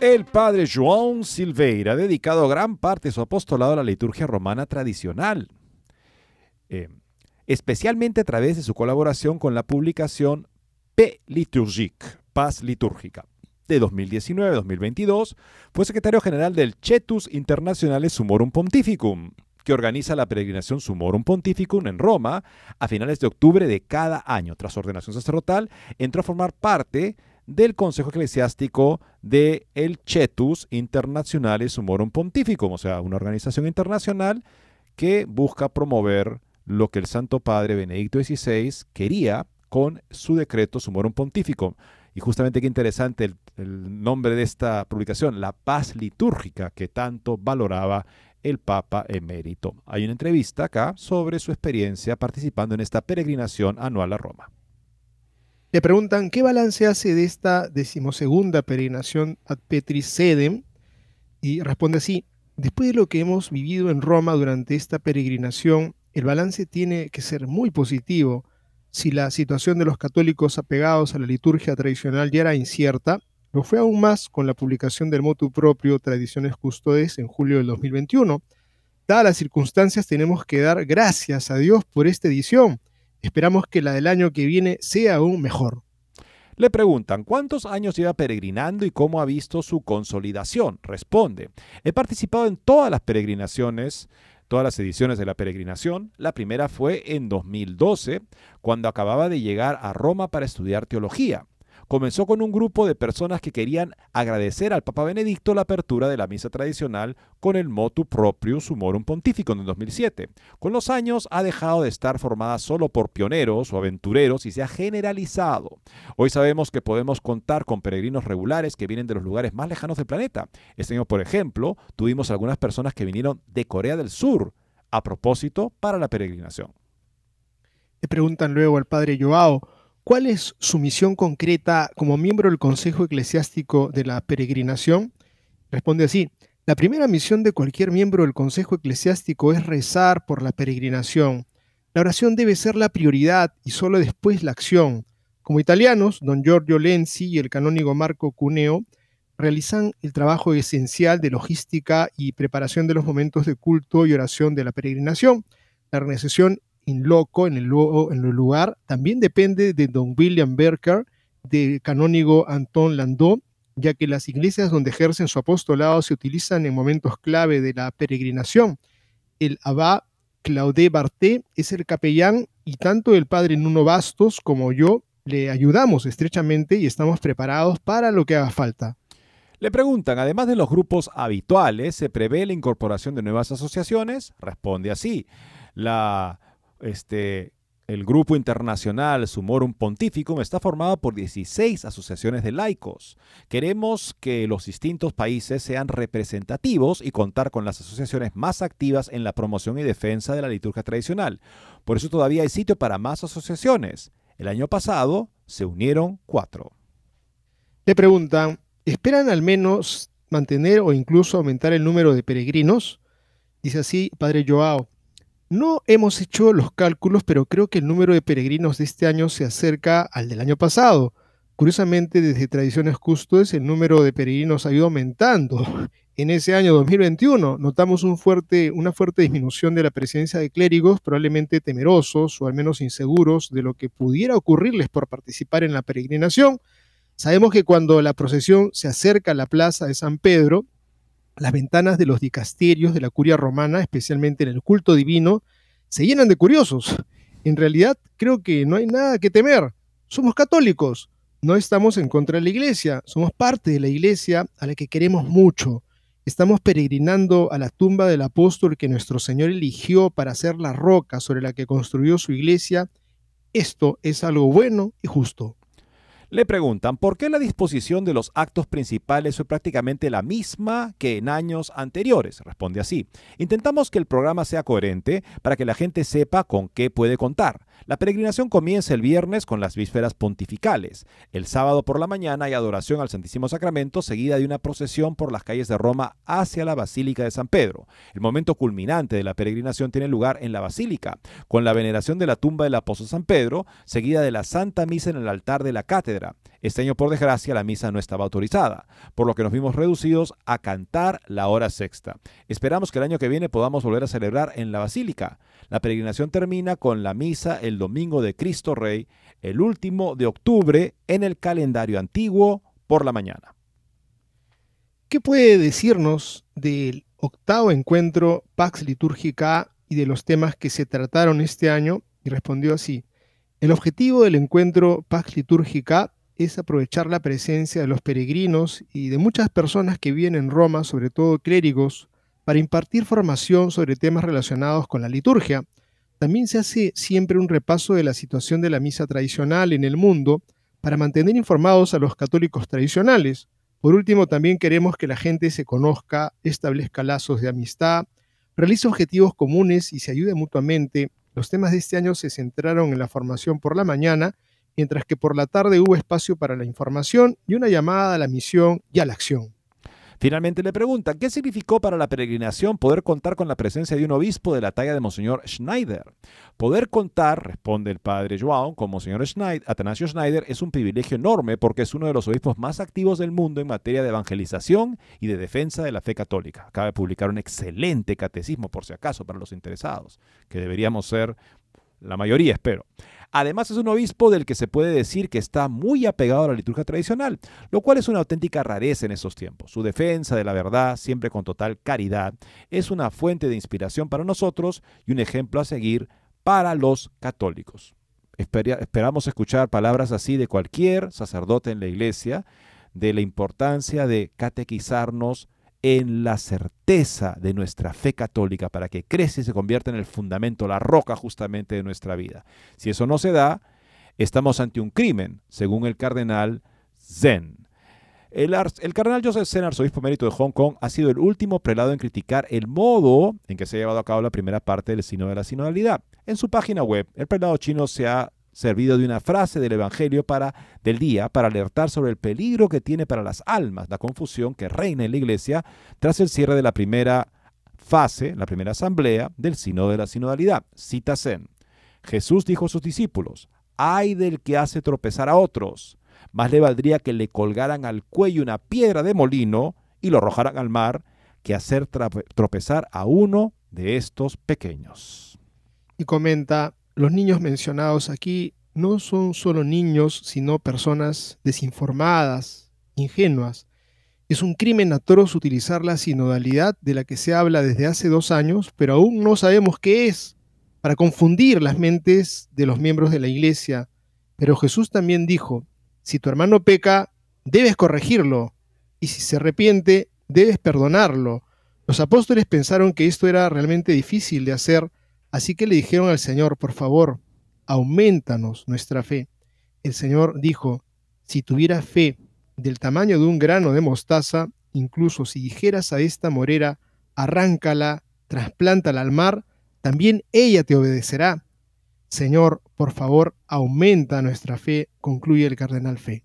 Speaker 2: El padre João Silveira ha dedicado gran parte de su apostolado a la liturgia romana tradicional, eh, especialmente a través de su colaboración con la publicación P. Liturgique, Paz Litúrgica. De 2019-2022, fue secretario general del Chetus Internationale Sumorum Pontificum, que organiza la peregrinación Sumorum Pontificum en Roma a finales de octubre de cada año. Tras ordenación sacerdotal, entró a formar parte del Consejo Eclesiástico de el Chetus Internationale Sumorum Pontificum, o sea, una organización internacional que busca promover lo que el Santo Padre Benedicto XVI quería con su decreto Sumorum Pontificum. Y justamente qué interesante el, el nombre de esta publicación, La paz litúrgica que tanto valoraba el Papa emérito. Hay una entrevista acá sobre su experiencia participando en esta peregrinación anual a Roma.
Speaker 3: Le preguntan qué balance hace de esta decimosegunda peregrinación ad Petris Sedem y responde así, después de lo que hemos vivido en Roma durante esta peregrinación, el balance tiene que ser muy positivo. Si la situación de los católicos apegados a la liturgia tradicional ya era incierta, lo fue aún más con la publicación del motu propio Tradiciones Custodes en julio del 2021. Dadas las circunstancias, tenemos que dar gracias a Dios por esta edición. Esperamos que la del año que viene sea aún mejor.
Speaker 2: Le preguntan cuántos años lleva peregrinando y cómo ha visto su consolidación. Responde, he participado en todas las peregrinaciones, todas las ediciones de la peregrinación. La primera fue en 2012, cuando acababa de llegar a Roma para estudiar teología comenzó con un grupo de personas que querían agradecer al Papa Benedicto la apertura de la misa tradicional con el motu proprio Sumorum Pontifico en 2007. Con los años ha dejado de estar formada solo por pioneros o aventureros y se ha generalizado. Hoy sabemos que podemos contar con peregrinos regulares que vienen de los lugares más lejanos del planeta. Este año, por ejemplo, tuvimos algunas personas que vinieron de Corea del Sur a propósito para la peregrinación.
Speaker 3: Le preguntan luego al padre Joao, ¿Cuál es su misión concreta como miembro del Consejo Eclesiástico de la Peregrinación? Responde así, la primera misión de cualquier miembro del Consejo Eclesiástico es rezar por la peregrinación. La oración debe ser la prioridad y solo después la acción. Como italianos, don Giorgio Lenzi y el canónigo Marco Cuneo realizan el trabajo esencial de logística y preparación de los momentos de culto y oración de la peregrinación. La organización loco, en el, en el lugar, también depende de don William Berker, del canónigo Anton Landau, ya que las iglesias donde ejercen su apostolado se utilizan en momentos clave de la peregrinación. El abad Claude Barté es el capellán y tanto el padre Nuno Bastos como yo le ayudamos estrechamente y estamos preparados para lo que haga falta.
Speaker 2: Le preguntan, además de los grupos habituales, ¿se prevé la incorporación de nuevas asociaciones? Responde así. La este, el grupo internacional Sumorum Pontificum está formado por 16 asociaciones de laicos. Queremos que los distintos países sean representativos y contar con las asociaciones más activas en la promoción y defensa de la liturgia tradicional. Por eso todavía hay sitio para más asociaciones. El año pasado se unieron cuatro.
Speaker 3: Le preguntan, ¿esperan al menos mantener o incluso aumentar el número de peregrinos? Dice así, Padre Joao. No hemos hecho los cálculos, pero creo que el número de peregrinos de este año se acerca al del año pasado. Curiosamente, desde Tradiciones Custodes, el número de peregrinos ha ido aumentando. En ese año 2021 notamos una fuerte disminución de la presencia de clérigos, probablemente temerosos o al menos inseguros de lo que pudiera ocurrirles por participar en la peregrinación. Sabemos que cuando la procesión se acerca a la plaza de San Pedro, las ventanas de los dicasterios de la curia romana, especialmente en el culto divino, se llenan de curiosos. En realidad, creo que no hay nada que temer. Somos católicos. No estamos en contra de la iglesia. Somos parte de la iglesia a la que queremos mucho. Estamos peregrinando a la tumba del apóstol que nuestro Señor eligió para ser la roca sobre la que construyó su iglesia. Esto es algo bueno y justo.
Speaker 2: Le preguntan por qué la disposición de los actos principales fue prácticamente la misma que en años anteriores. Responde así. Intentamos que el programa sea coherente para que la gente sepa con qué puede contar. La peregrinación comienza el viernes con las vísperas pontificales. El sábado por la mañana hay adoración al Santísimo Sacramento seguida de una procesión por las calles de Roma hacia la Basílica de San Pedro. El momento culminante de la peregrinación tiene lugar en la Basílica, con la veneración de la tumba del apóstol San Pedro, seguida de la Santa Misa en el altar de la cátedra. Este año, por desgracia, la misa no estaba autorizada, por lo que nos vimos reducidos a cantar la hora sexta. Esperamos que el año que viene podamos volver a celebrar en la Basílica. La peregrinación termina con la misa el domingo de Cristo Rey, el último de octubre en el calendario antiguo por la mañana.
Speaker 3: ¿Qué puede decirnos del octavo encuentro Pax Litúrgica y de los temas que se trataron este año? Y respondió así. El objetivo del encuentro Pax Litúrgica es aprovechar la presencia de los peregrinos y de muchas personas que viven en Roma, sobre todo clérigos, para impartir formación sobre temas relacionados con la liturgia. También se hace siempre un repaso de la situación de la misa tradicional en el mundo para mantener informados a los católicos tradicionales. Por último, también queremos que la gente se conozca, establezca lazos de amistad, realice objetivos comunes y se ayude mutuamente. Los temas de este año se centraron en la formación por la mañana, mientras que por la tarde hubo espacio para la información y una llamada a la misión y a la acción.
Speaker 2: Finalmente le preguntan, ¿qué significó para la peregrinación poder contar con la presencia de un obispo de la talla de Monseñor Schneider? Poder contar, responde el padre Joao, con Monseñor Schneider, Atanasio Schneider es un privilegio enorme porque es uno de los obispos más activos del mundo en materia de evangelización y de defensa de la fe católica. Acaba de publicar un excelente catecismo, por si acaso, para los interesados, que deberíamos ser la mayoría, espero. Además es un obispo del que se puede decir que está muy apegado a la liturgia tradicional, lo cual es una auténtica rareza en estos tiempos. Su defensa de la verdad, siempre con total caridad, es una fuente de inspiración para nosotros y un ejemplo a seguir para los católicos. esperamos escuchar palabras así de cualquier sacerdote en la iglesia, de la importancia de catequizarnos en la certeza de nuestra fe católica para que crece y se convierta en el fundamento, la roca justamente de nuestra vida. Si eso no se da, estamos ante un crimen, según el cardenal Zen. El, cardenal Joseph Zen, arzobispo mérito de Hong Kong, ha sido el último prelado en criticar el modo en que se ha llevado a cabo la primera parte del sino de la sinodalidad. En su página web, el prelado chino se ha servido de una frase del Evangelio para, del día para alertar sobre el peligro que tiene para las almas la confusión que reina en la iglesia tras el cierre de la primera fase, la primera asamblea del Sino de la Sinodalidad. Cita Zen. Jesús dijo a sus discípulos, ay del que hace tropezar a otros, más le valdría que le colgaran al cuello una piedra de molino y lo arrojaran al mar, que hacer tropezar a uno de estos pequeños.
Speaker 3: Y comenta, los niños mencionados aquí no son solo niños, sino personas desinformadas, ingenuas. Es un crimen atroz utilizar la sinodalidad de la que se habla desde hace dos años, pero aún no sabemos qué es, para confundir las mentes de los miembros de la iglesia. Pero Jesús también dijo, si tu hermano peca, debes corregirlo, y si se arrepiente, debes perdonarlo. Los apóstoles pensaron que esto era realmente difícil de hacer, Así que le dijeron al Señor, por favor, aumentanos nuestra fe. El Señor dijo, si tuviera fe del tamaño de un grano de mostaza, incluso si dijeras a esta morera, arráncala, trasplántala al mar, también ella te obedecerá. Señor, por favor, aumenta nuestra fe, concluye el cardenal Fe.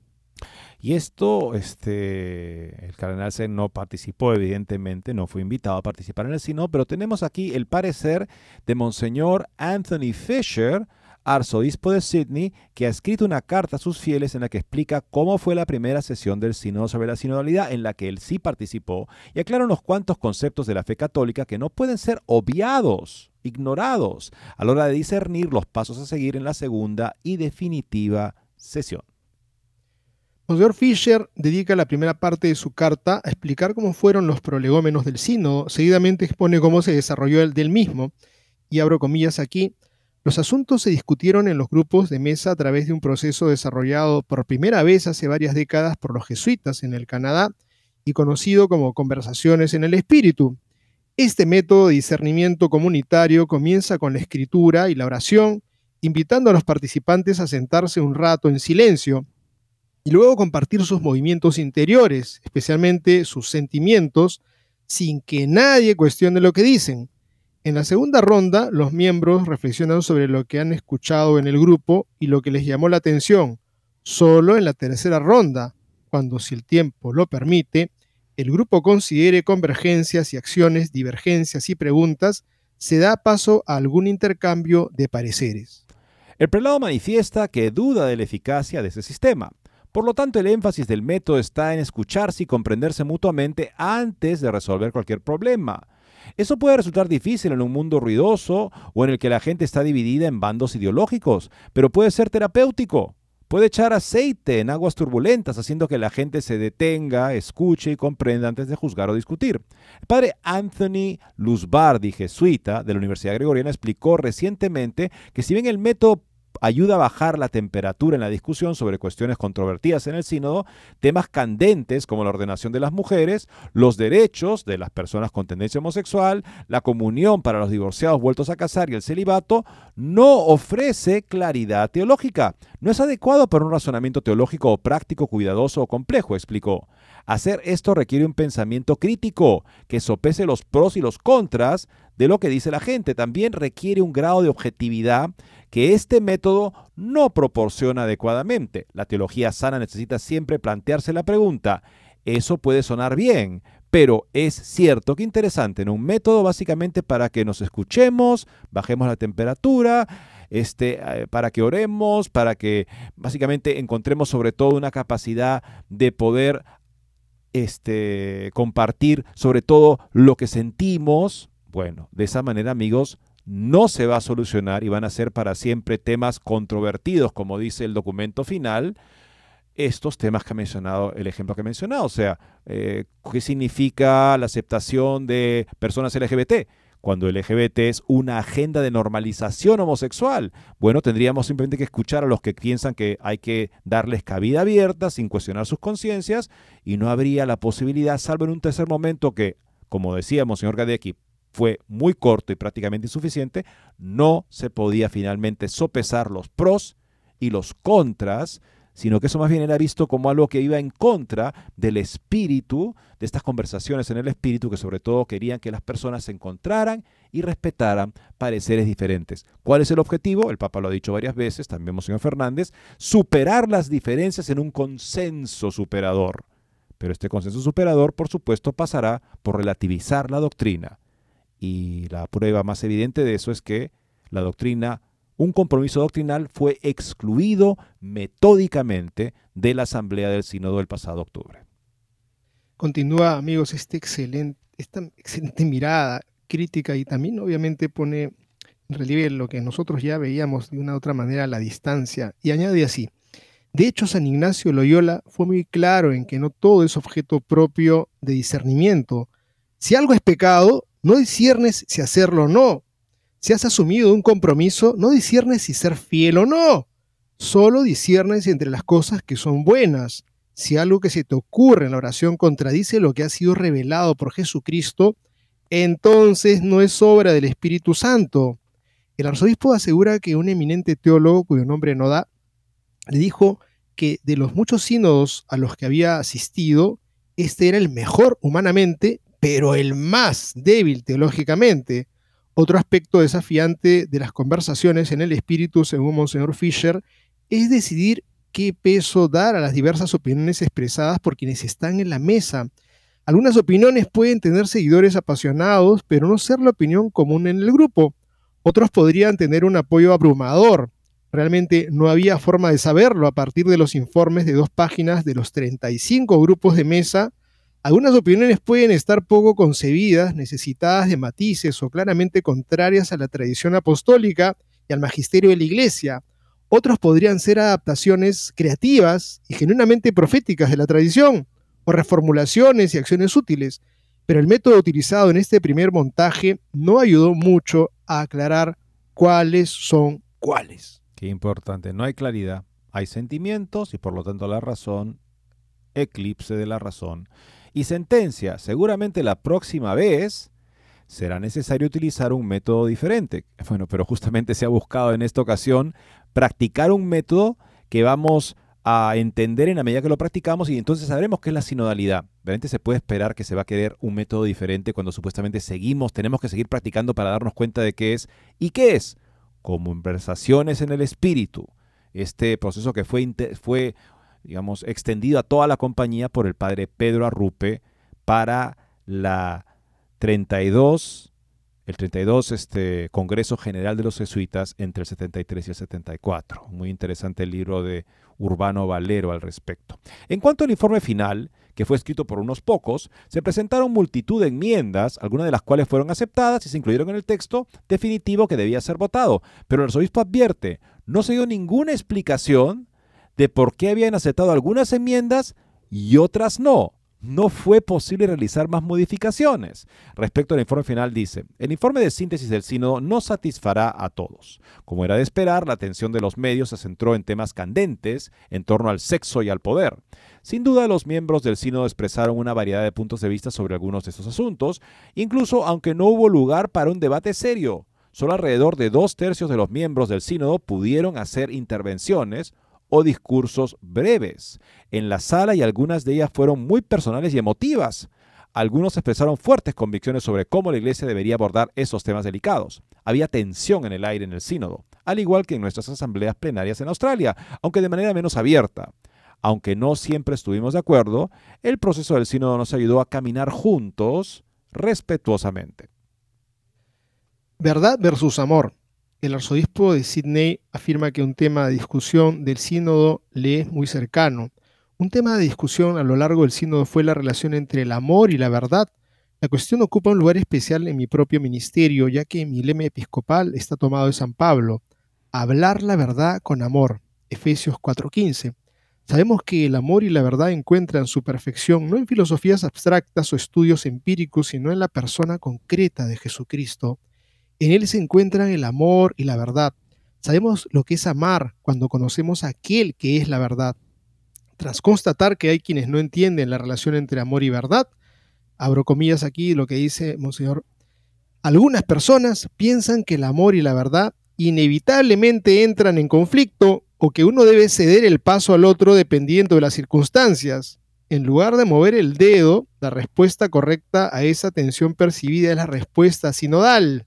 Speaker 2: Y esto, este, el cardenal Zen no participó, evidentemente, no fue invitado a participar en el sino, pero tenemos aquí el parecer de Monseñor Anthony Fisher, arzobispo de Sydney, que ha escrito una carta a sus fieles en la que explica cómo fue la primera sesión del Sínodo sobre la sinodalidad, en la que él sí participó, y aclara unos cuantos conceptos de la fe católica que no pueden ser obviados, ignorados, a la hora de discernir los pasos a seguir en la segunda y definitiva sesión.
Speaker 3: Monseñor Fisher dedica la primera parte de su carta a explicar cómo fueron los prolegómenos del sínodo, seguidamente expone cómo se desarrolló el del mismo, y abro comillas aquí, los asuntos se discutieron en los grupos de mesa a través de un proceso desarrollado por primera vez hace varias décadas por los jesuitas en el Canadá y conocido como conversaciones en el espíritu. Este método de discernimiento comunitario comienza con la escritura y la oración, invitando a los participantes a sentarse un rato en silencio, y luego compartir sus movimientos interiores, especialmente sus sentimientos, sin que nadie cuestione lo que dicen. En la segunda ronda, los miembros reflexionan sobre lo que han escuchado en el grupo y lo que les llamó la atención. Solo en la tercera ronda, cuando si el tiempo lo permite, el grupo considere convergencias y acciones, divergencias y preguntas, se da paso a algún intercambio de pareceres.
Speaker 2: El prelado manifiesta que duda de la eficacia de ese sistema. Por lo tanto, el énfasis del método está en escucharse y comprenderse mutuamente antes de resolver cualquier problema. Eso puede resultar difícil en un mundo ruidoso o en el que la gente está dividida en bandos ideológicos, pero puede ser terapéutico. Puede echar aceite en aguas turbulentas, haciendo que la gente se detenga, escuche y comprenda antes de juzgar o discutir. El padre Anthony Luzbardi, jesuita de la Universidad Gregoriana, explicó recientemente que si bien el método ayuda a bajar la temperatura en la discusión sobre cuestiones controvertidas en el sínodo, temas candentes como la ordenación de las mujeres, los derechos de las personas con tendencia homosexual, la comunión para los divorciados vueltos a casar y el celibato, no ofrece claridad teológica. No es adecuado para un razonamiento teológico o práctico, cuidadoso o complejo, explicó. Hacer esto requiere un pensamiento crítico que sopese los pros y los contras de lo que dice la gente. También requiere un grado de objetividad que este método no proporciona adecuadamente. La teología sana necesita siempre plantearse la pregunta, eso puede sonar bien, pero es cierto que interesante, en un método básicamente para que nos escuchemos, bajemos la temperatura, este, eh, para que oremos, para que básicamente encontremos sobre todo una capacidad de poder este, compartir sobre todo lo que sentimos. Bueno, de esa manera, amigos, no se va a solucionar y van a ser para siempre temas controvertidos, como dice el documento final, estos temas que ha mencionado, el ejemplo que ha mencionado, o sea, eh, ¿qué significa la aceptación de personas LGBT? Cuando LGBT es una agenda de normalización homosexual, bueno, tendríamos simplemente que escuchar a los que piensan que hay que darles cabida abierta sin cuestionar sus conciencias y no habría la posibilidad, salvo en un tercer momento que, como decíamos, señor Gadecki, fue muy corto y prácticamente insuficiente, no se podía finalmente sopesar los pros y los contras, sino que eso más bien era visto como algo que iba en contra del espíritu, de estas conversaciones en el espíritu, que sobre todo querían que las personas se encontraran y respetaran pareceres diferentes. ¿Cuál es el objetivo? El Papa lo ha dicho varias veces, también señor Fernández, superar las diferencias en un consenso superador. Pero este consenso superador, por supuesto, pasará por relativizar la doctrina y la prueba más evidente de eso es que la doctrina, un compromiso doctrinal fue excluido metódicamente de la Asamblea del Sínodo del pasado octubre.
Speaker 3: Continúa, amigos, este excelente, esta excelente mirada crítica y también obviamente pone en relieve lo que nosotros ya veíamos de una u otra manera a la distancia y añade así. De hecho, San Ignacio Loyola fue muy claro en que no todo es objeto propio de discernimiento. Si algo es pecado, no disiernes si hacerlo o no. Si has asumido un compromiso, no disiernes si ser fiel o no. Solo disiernes entre las cosas que son buenas. Si algo que se te ocurre en la oración contradice lo que ha sido revelado por Jesucristo, entonces no es obra del Espíritu Santo. El arzobispo asegura que un eminente teólogo, cuyo nombre no da, le dijo que de los muchos sínodos a los que había asistido, este era el mejor humanamente pero el más débil teológicamente. Otro aspecto desafiante de las conversaciones en el espíritu, según Monseñor Fisher, es decidir qué peso dar a las diversas opiniones expresadas por quienes están en la mesa. Algunas opiniones pueden tener seguidores apasionados, pero no ser la opinión común en el grupo. Otros podrían tener un apoyo abrumador. Realmente no había forma de saberlo a partir de los informes de dos páginas de los 35 grupos de mesa algunas opiniones pueden estar poco concebidas, necesitadas de matices o claramente contrarias a la tradición apostólica y al magisterio de la Iglesia. Otros podrían ser adaptaciones creativas y genuinamente proféticas de la tradición, o reformulaciones y acciones útiles, pero el método utilizado en este primer montaje no ayudó mucho a aclarar cuáles son cuáles.
Speaker 2: Qué importante, no hay claridad, hay sentimientos y por lo tanto la razón, eclipse de la razón y sentencia, seguramente la próxima vez será necesario utilizar un método diferente. Bueno, pero justamente se ha buscado en esta ocasión practicar un método que vamos a entender en la medida que lo practicamos y entonces sabremos qué es la sinodalidad. Realmente se puede esperar que se va a querer un método diferente cuando supuestamente seguimos, tenemos que seguir practicando para darnos cuenta de qué es y qué es. Conversaciones en el espíritu. Este proceso que fue, fue digamos, extendido a toda la compañía por el padre Pedro Arrupe para la 32, el 32 este, Congreso General de los Jesuitas entre el 73 y el 74. Muy interesante el libro de Urbano Valero al respecto. En cuanto al informe final, que fue escrito por unos pocos, se presentaron multitud de enmiendas, algunas de las cuales fueron aceptadas y se incluyeron en el texto definitivo que debía ser votado. Pero el arzobispo advierte, no se dio ninguna explicación de por qué habían aceptado algunas enmiendas y otras no. no fue posible realizar más modificaciones. Respecto al informe final dice, el informe de síntesis del sínodo no satisfará a todos. Como era de esperar, la atención de los medios se centró en temas candentes en torno al sexo y al poder. Sin duda, los miembros del sínodo expresaron una variedad de puntos de vista sobre algunos de estos asuntos, incluso aunque no hubo lugar para un debate serio. Solo alrededor de dos tercios de los miembros del sínodo pudieron hacer intervenciones o discursos breves en la sala y algunas de ellas fueron muy personales y emotivas. Algunos expresaron fuertes convicciones sobre cómo la Iglesia debería abordar esos temas delicados. Había tensión en el aire en el sínodo, al igual que en nuestras asambleas plenarias en Australia, aunque de manera menos abierta. Aunque no siempre estuvimos de acuerdo, el proceso del sínodo nos ayudó a caminar juntos respetuosamente.
Speaker 3: Verdad versus amor. El arzobispo de Sydney afirma que un tema de discusión del sínodo le es muy cercano. Un tema de discusión a lo largo del sínodo fue la relación entre el amor y la verdad. La cuestión ocupa un lugar especial en mi propio ministerio, ya que mi lema episcopal está tomado de San Pablo. Hablar la verdad con amor. Efesios 4:15. Sabemos que el amor y la verdad encuentran su perfección no en filosofías abstractas o estudios empíricos, sino en la persona concreta de Jesucristo. En Él se encuentran el amor y la verdad. Sabemos lo que es amar cuando conocemos a aquel que es la verdad. Tras constatar que hay quienes no entienden la relación entre amor y verdad, abro comillas aquí lo que dice Monseñor, algunas personas piensan que el amor y la verdad inevitablemente entran en conflicto o que uno debe ceder el paso al otro dependiendo de las circunstancias. En lugar de mover el dedo, la respuesta correcta a esa tensión percibida es la respuesta sinodal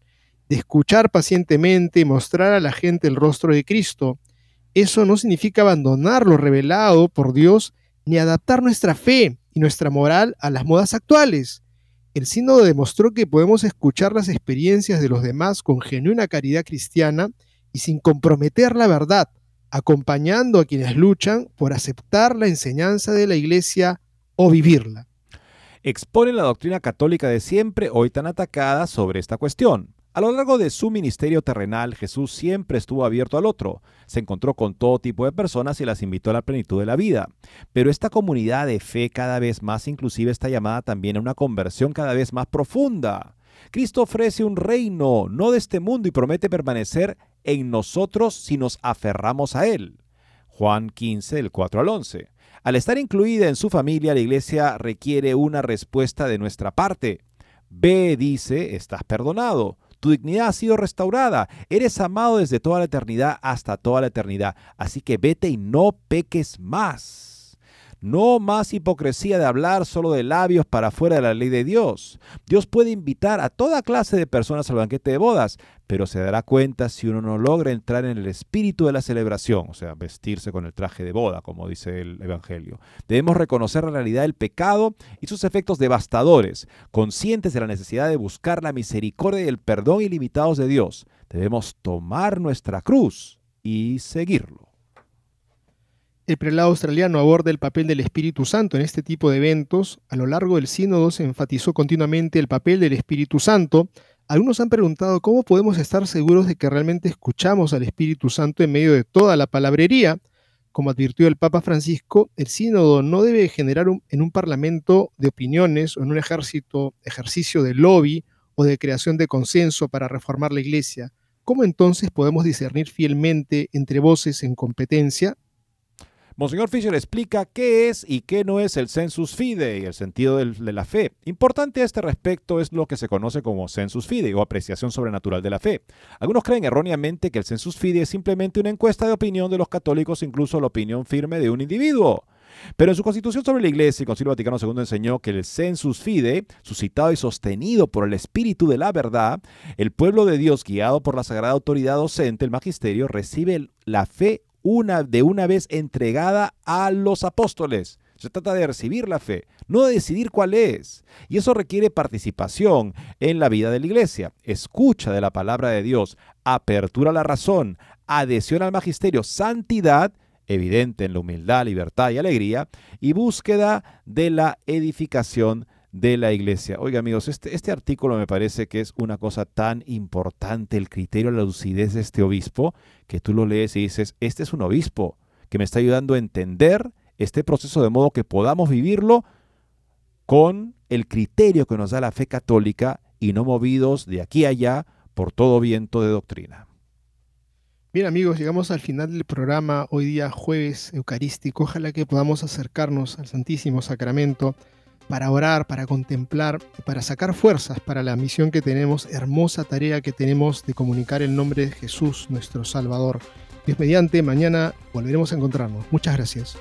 Speaker 3: de escuchar pacientemente mostrar a la gente el rostro de Cristo. Eso no significa abandonar lo revelado por Dios ni adaptar nuestra fe y nuestra moral a las modas actuales. El sínodo demostró que podemos escuchar las experiencias de los demás con genuina caridad cristiana y sin comprometer la verdad, acompañando a quienes luchan por aceptar la enseñanza de la Iglesia o vivirla.
Speaker 2: Expone la doctrina católica de siempre, hoy tan atacada, sobre esta cuestión. A lo largo de su ministerio terrenal, Jesús siempre estuvo abierto al otro. Se encontró con todo tipo de personas y las invitó a la plenitud de la vida. Pero esta comunidad de fe cada vez más inclusiva está llamada también a una conversión cada vez más profunda. Cristo ofrece un reino, no de este mundo, y promete permanecer en nosotros si nos aferramos a Él. Juan 15, del 4 al 11. Al estar incluida en su familia, la iglesia requiere una respuesta de nuestra parte. Ve, dice, estás perdonado. Tu dignidad ha sido restaurada. Eres amado desde toda la eternidad hasta toda la eternidad. Así que vete y no peques más. No más hipocresía de hablar solo de labios para fuera de la ley de Dios. Dios puede invitar a toda clase de personas al banquete de bodas, pero se dará cuenta si uno no logra entrar en el espíritu de la celebración, o sea, vestirse con el traje de boda, como dice el Evangelio. Debemos reconocer la realidad del pecado y sus efectos devastadores, conscientes de la necesidad de buscar la misericordia y el perdón ilimitados de Dios. Debemos tomar nuestra cruz y seguirlo.
Speaker 3: El prelado australiano aborda el papel del Espíritu Santo en este tipo de eventos. A lo largo del sínodo se enfatizó continuamente el papel del Espíritu Santo. Algunos han preguntado cómo podemos estar seguros de que realmente escuchamos al Espíritu Santo en medio de toda la palabrería. Como advirtió el Papa Francisco, el sínodo no debe generar en un parlamento de opiniones o en un ejército, ejercicio de lobby o de creación de consenso para reformar la Iglesia. ¿Cómo entonces podemos discernir fielmente entre voces en competencia?
Speaker 2: Monseñor Fischer explica qué es y qué no es el sensus fidei, el sentido de la fe. Importante a este respecto es lo que se conoce como sensus fidei o apreciación sobrenatural de la fe. Algunos creen erróneamente que el sensus fidei es simplemente una encuesta de opinión de los católicos, incluso la opinión firme de un individuo. Pero en su constitución sobre la Iglesia, el Concilio Vaticano II enseñó que el sensus fidei, suscitado y sostenido por el Espíritu de la verdad, el pueblo de Dios, guiado por la sagrada autoridad docente, el magisterio, recibe la fe una, de una vez entregada a los apóstoles. Se trata de recibir la fe, no de decidir cuál es. Y eso requiere participación en la vida de la iglesia, escucha de la palabra de Dios, apertura a la razón, adhesión al magisterio, santidad, evidente en la humildad, libertad y alegría, y búsqueda de la edificación de la iglesia. Oiga amigos, este, este artículo me parece que es una cosa tan importante, el criterio, la lucidez de este obispo, que tú lo lees y dices, este es un obispo que me está ayudando a entender este proceso de modo que podamos vivirlo con el criterio que nos da la fe católica y no movidos de aquí a allá por todo viento de doctrina.
Speaker 3: Bien amigos, llegamos al final del programa, hoy día jueves eucarístico. Ojalá que podamos acercarnos al Santísimo Sacramento para orar, para contemplar, para sacar fuerzas para la misión que tenemos, hermosa tarea que tenemos de comunicar el nombre de Jesús, nuestro Salvador. Dios mediante, mañana volveremos a encontrarnos. Muchas gracias.